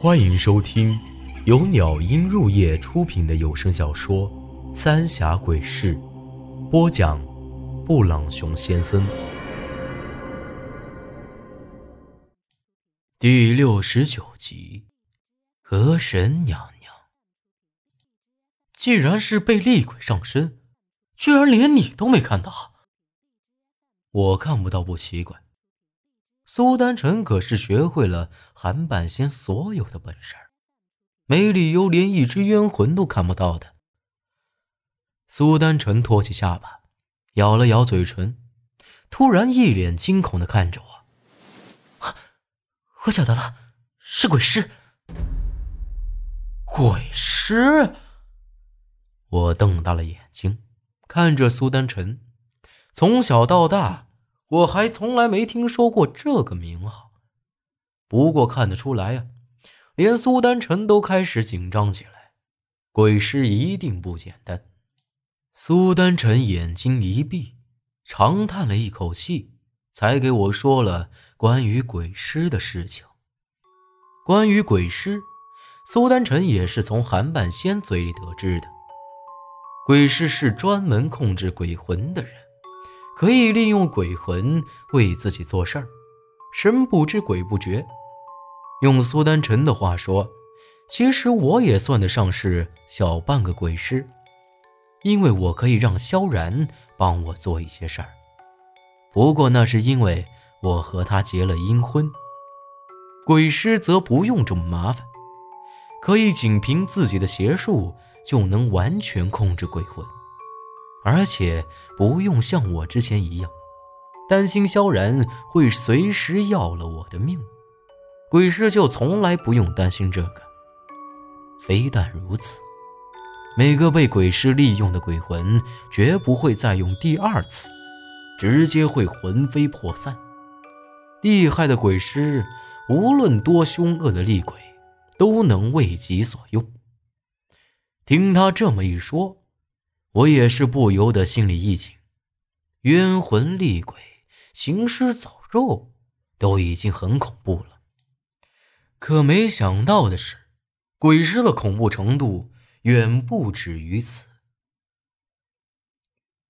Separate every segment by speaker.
Speaker 1: 欢迎收听由鸟音入夜出品的有声小说《三峡鬼事》，播讲：布朗熊先生。第六十九集，河神娘娘。既然是被厉鬼上身，居然连你都没看到，我看不到不奇怪。苏丹臣可是学会了韩半仙所有的本事，没理由连一只冤魂都看不到的。苏丹臣托起下巴，咬了咬嘴唇，突然一脸惊恐的看着我：“我晓得了，是鬼尸。”鬼尸！我瞪大了眼睛看着苏丹臣，从小到大。我还从来没听说过这个名号，不过看得出来呀，连苏丹臣都开始紧张起来。鬼尸一定不简单。苏丹臣眼睛一闭，长叹了一口气，才给我说了关于鬼尸的事情。关于鬼尸，苏丹臣也是从韩半仙嘴里得知的。鬼尸是专门控制鬼魂的人。可以利用鬼魂为自己做事儿，神不知鬼不觉。用苏丹臣的话说，其实我也算得上是小半个鬼师，因为我可以让萧然帮我做一些事儿。不过那是因为我和他结了阴婚，鬼师则不用这么麻烦，可以仅凭自己的邪术就能完全控制鬼魂。而且不用像我之前一样担心萧然会随时要了我的命，鬼师就从来不用担心这个。非但如此，每个被鬼师利用的鬼魂绝不会再用第二次，直接会魂飞魄散。厉害的鬼师，无论多凶恶的厉鬼，都能为己所用。听他这么一说。我也是不由得心里一紧，冤魂厉鬼、行尸走肉都已经很恐怖了，可没想到的是，鬼尸的恐怖程度远不止于此。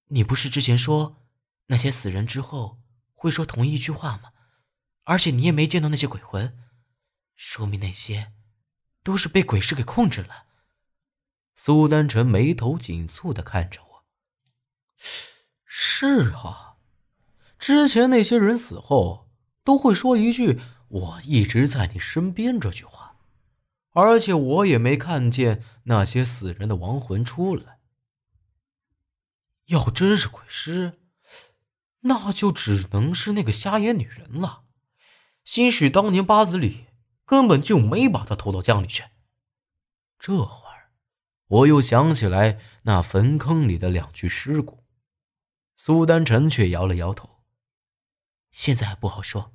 Speaker 2: 你不是之前说那些死人之后会说同一句话吗？而且你也没见到那些鬼魂，说明那些都是被鬼尸给控制了。
Speaker 1: 苏丹臣眉头紧蹙的看着我。是啊，之前那些人死后都会说一句“我一直在你身边”这句话，而且我也没看见那些死人的亡魂出来。要真是鬼尸，那就只能是那个瞎眼女人了。兴许当年八子里根本就没把她投到江里去。这话。我又想起来那坟坑里的两具尸骨，苏丹臣却摇了摇头。
Speaker 2: 现在还不好说，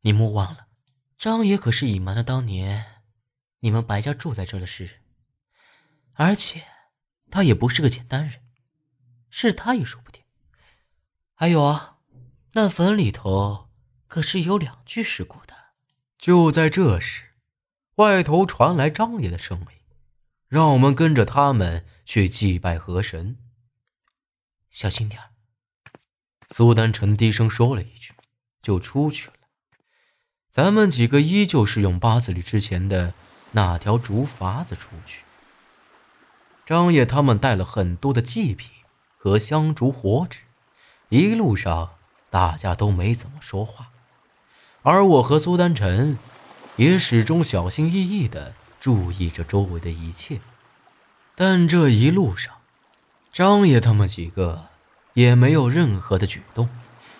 Speaker 2: 你莫忘了，张爷可是隐瞒了当年你们白家住在这的事，而且他也不是个简单人，是他也说不定。还有啊，那坟里头可是有两具尸骨的。
Speaker 1: 就在这时，外头传来张爷的声音。让我们跟着他们去祭拜河神。
Speaker 2: 小心点
Speaker 1: 苏丹臣低声说了一句，就出去了。咱们几个依旧是用八字里之前的那条竹筏子出去。张爷他们带了很多的祭品和香烛火纸，一路上大家都没怎么说话，而我和苏丹臣也始终小心翼翼的。注意着周围的一切，但这一路上，张爷他们几个也没有任何的举动，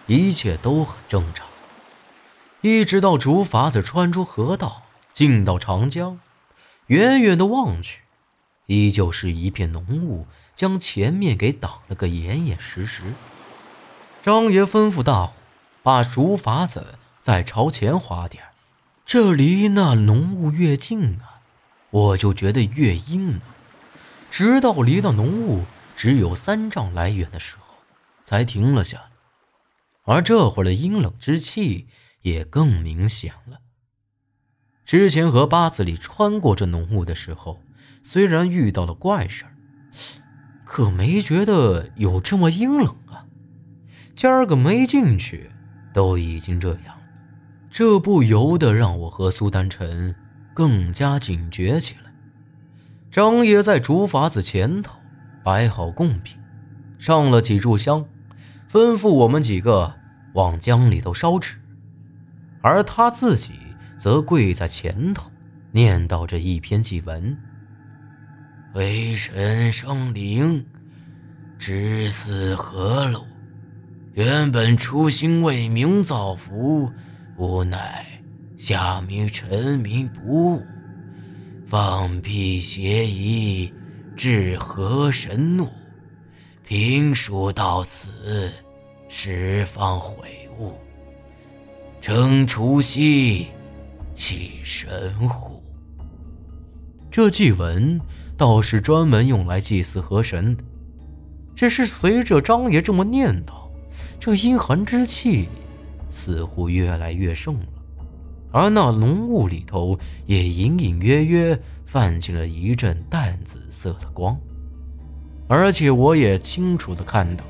Speaker 1: 一切都很正常。一直到竹筏子穿出河道，进到长江，远远的望去，依旧是一片浓雾，将前面给挡了个严严实实。张爷吩咐大伙把竹筏子再朝前划点这离那浓雾越近啊。我就觉得越阴了，直到离那浓雾只有三丈来远的时候，才停了下来。而这会儿的阴冷之气也更明显了。之前和八子里穿过这浓雾的时候，虽然遇到了怪事儿，可没觉得有这么阴冷啊。今儿个没进去，都已经这样，这不由得让我和苏丹晨更加警觉起来。张爷在竹筏子前头摆好贡品，上了几炷香，吩咐我们几个往江里头烧纸，而他自己。则跪在前头，念叨着一篇祭文：“
Speaker 3: 为神生灵，知死何路？原本初心为民造福，无奈下民臣民不悟，放屁邪疑，致河神怒。评书到此，十方悔悟，称除夕。”起神乎？
Speaker 1: 这祭文倒是专门用来祭祀河神的。只是随着张爷这么念叨，这阴寒之气似乎越来越盛了，而那浓雾里头也隐隐约约泛起了一阵淡紫色的光，而且我也清楚的看到，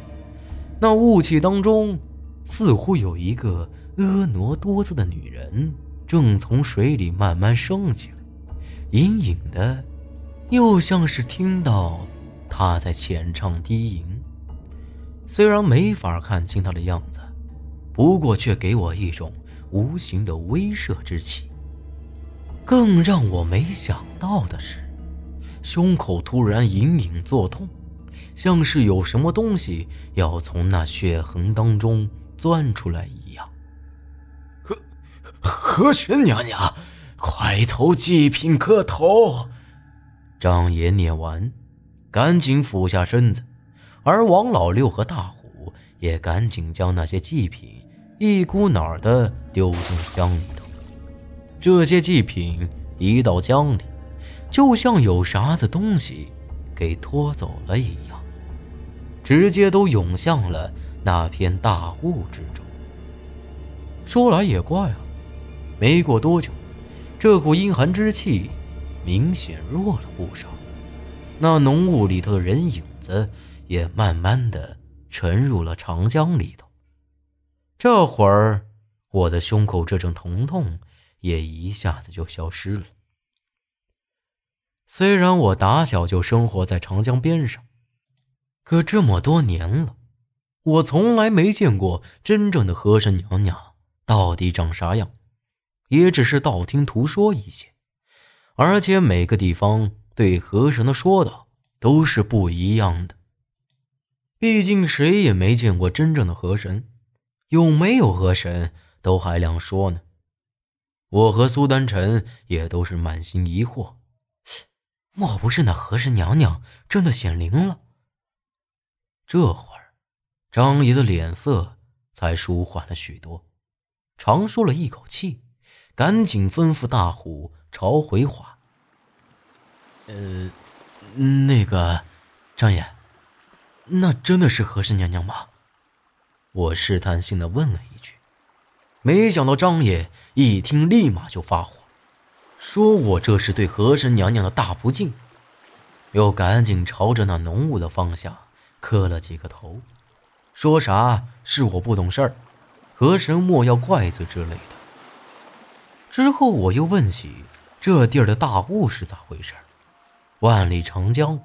Speaker 1: 那雾气当中似乎有一个婀娜多姿的女人。正从水里慢慢升起来，隐隐的，又像是听到她在浅唱低吟。虽然没法看清她的样子，不过却给我一种无形的威慑之气。更让我没想到的是，胸口突然隐隐作痛，像是有什么东西要从那血痕当中钻出来一样。
Speaker 3: 河神娘娘，快投祭品磕头！
Speaker 1: 张爷念完，赶紧俯下身子，而王老六和大虎也赶紧将那些祭品一股脑儿的丢进江里头。这些祭品一到江里，就像有啥子东西给拖走了一样，直接都涌向了那片大雾之中。说来也怪啊。没过多久，这股阴寒之气明显弱了不少，那浓雾里头的人影子也慢慢的沉入了长江里头。这会儿，我的胸口这阵疼痛也一下子就消失了。虽然我打小就生活在长江边上，可这么多年了，我从来没见过真正的河神娘娘到底长啥样。也只是道听途说一些，而且每个地方对河神的说道都是不一样的。毕竟谁也没见过真正的河神，有没有河神都还两说呢。我和苏丹晨也都是满心疑惑，莫不是那河神娘娘真的显灵了？这会儿，张爷的脸色才舒缓了许多，长舒了一口气。赶紧吩咐大虎朝回话。
Speaker 2: 呃，那个张爷，那真的是何氏娘娘吗？
Speaker 1: 我试探性的问了一句。没想到张爷一听，立马就发火，说我这是对河神娘娘的大不敬，又赶紧朝着那浓雾的方向磕了几个头，说啥是我不懂事儿，河神莫要怪罪之类的。之后我又问起这地儿的大雾是咋回事？万里长江，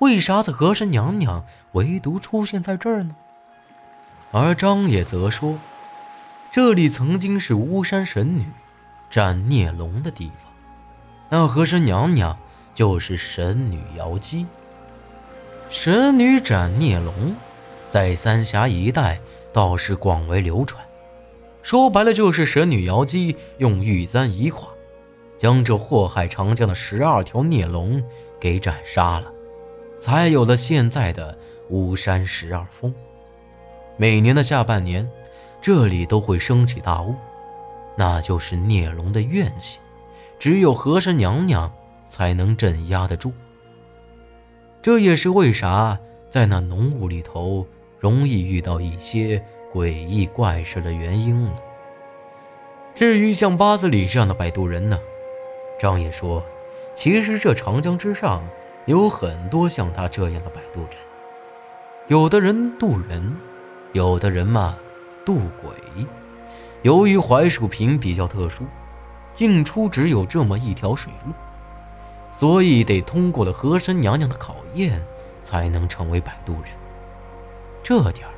Speaker 1: 为啥子河神娘娘唯独出现在这儿呢？而张也则说，这里曾经是巫山神女斩孽龙的地方，那河神娘娘就是神女瑶姬。神女斩孽龙，在三峡一带倒是广为流传。说白了，就是神女瑶姬用玉簪一画，将这祸害长江的十二条孽龙给斩杀了，才有了现在的巫山十二峰。每年的下半年，这里都会升起大雾，那就是孽龙的怨气，只有河神娘娘才能镇压得住。这也是为啥在那浓雾里头容易遇到一些。诡异怪事的原因了。至于像八子里这样的摆渡人呢，张爷说：“其实这长江之上有很多像他这样的摆渡人，有的人渡人，有的人嘛渡鬼。由于槐树坪比较特殊，进出只有这么一条水路，所以得通过了河神娘娘的考验，才能成为摆渡人。这点儿，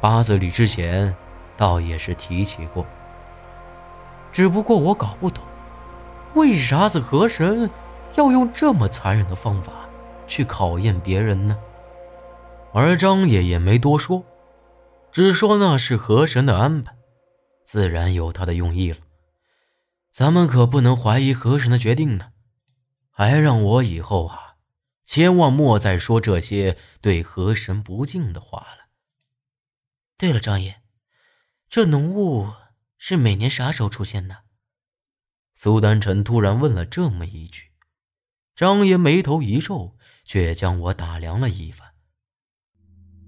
Speaker 1: 八字里之前倒也是提起过。只不过我搞不懂。”为啥子河神要用这么残忍的方法去考验别人呢？而张爷也没多说，只说那是河神的安排，自然有他的用意了。咱们可不能怀疑河神的决定呢，还让我以后啊，千万莫再说这些对河神不敬的话了。
Speaker 2: 对了，张爷，这浓雾是每年啥时候出现的？
Speaker 1: 苏丹臣突然问了这么一句，张爷眉头一皱，却将我打量了一番。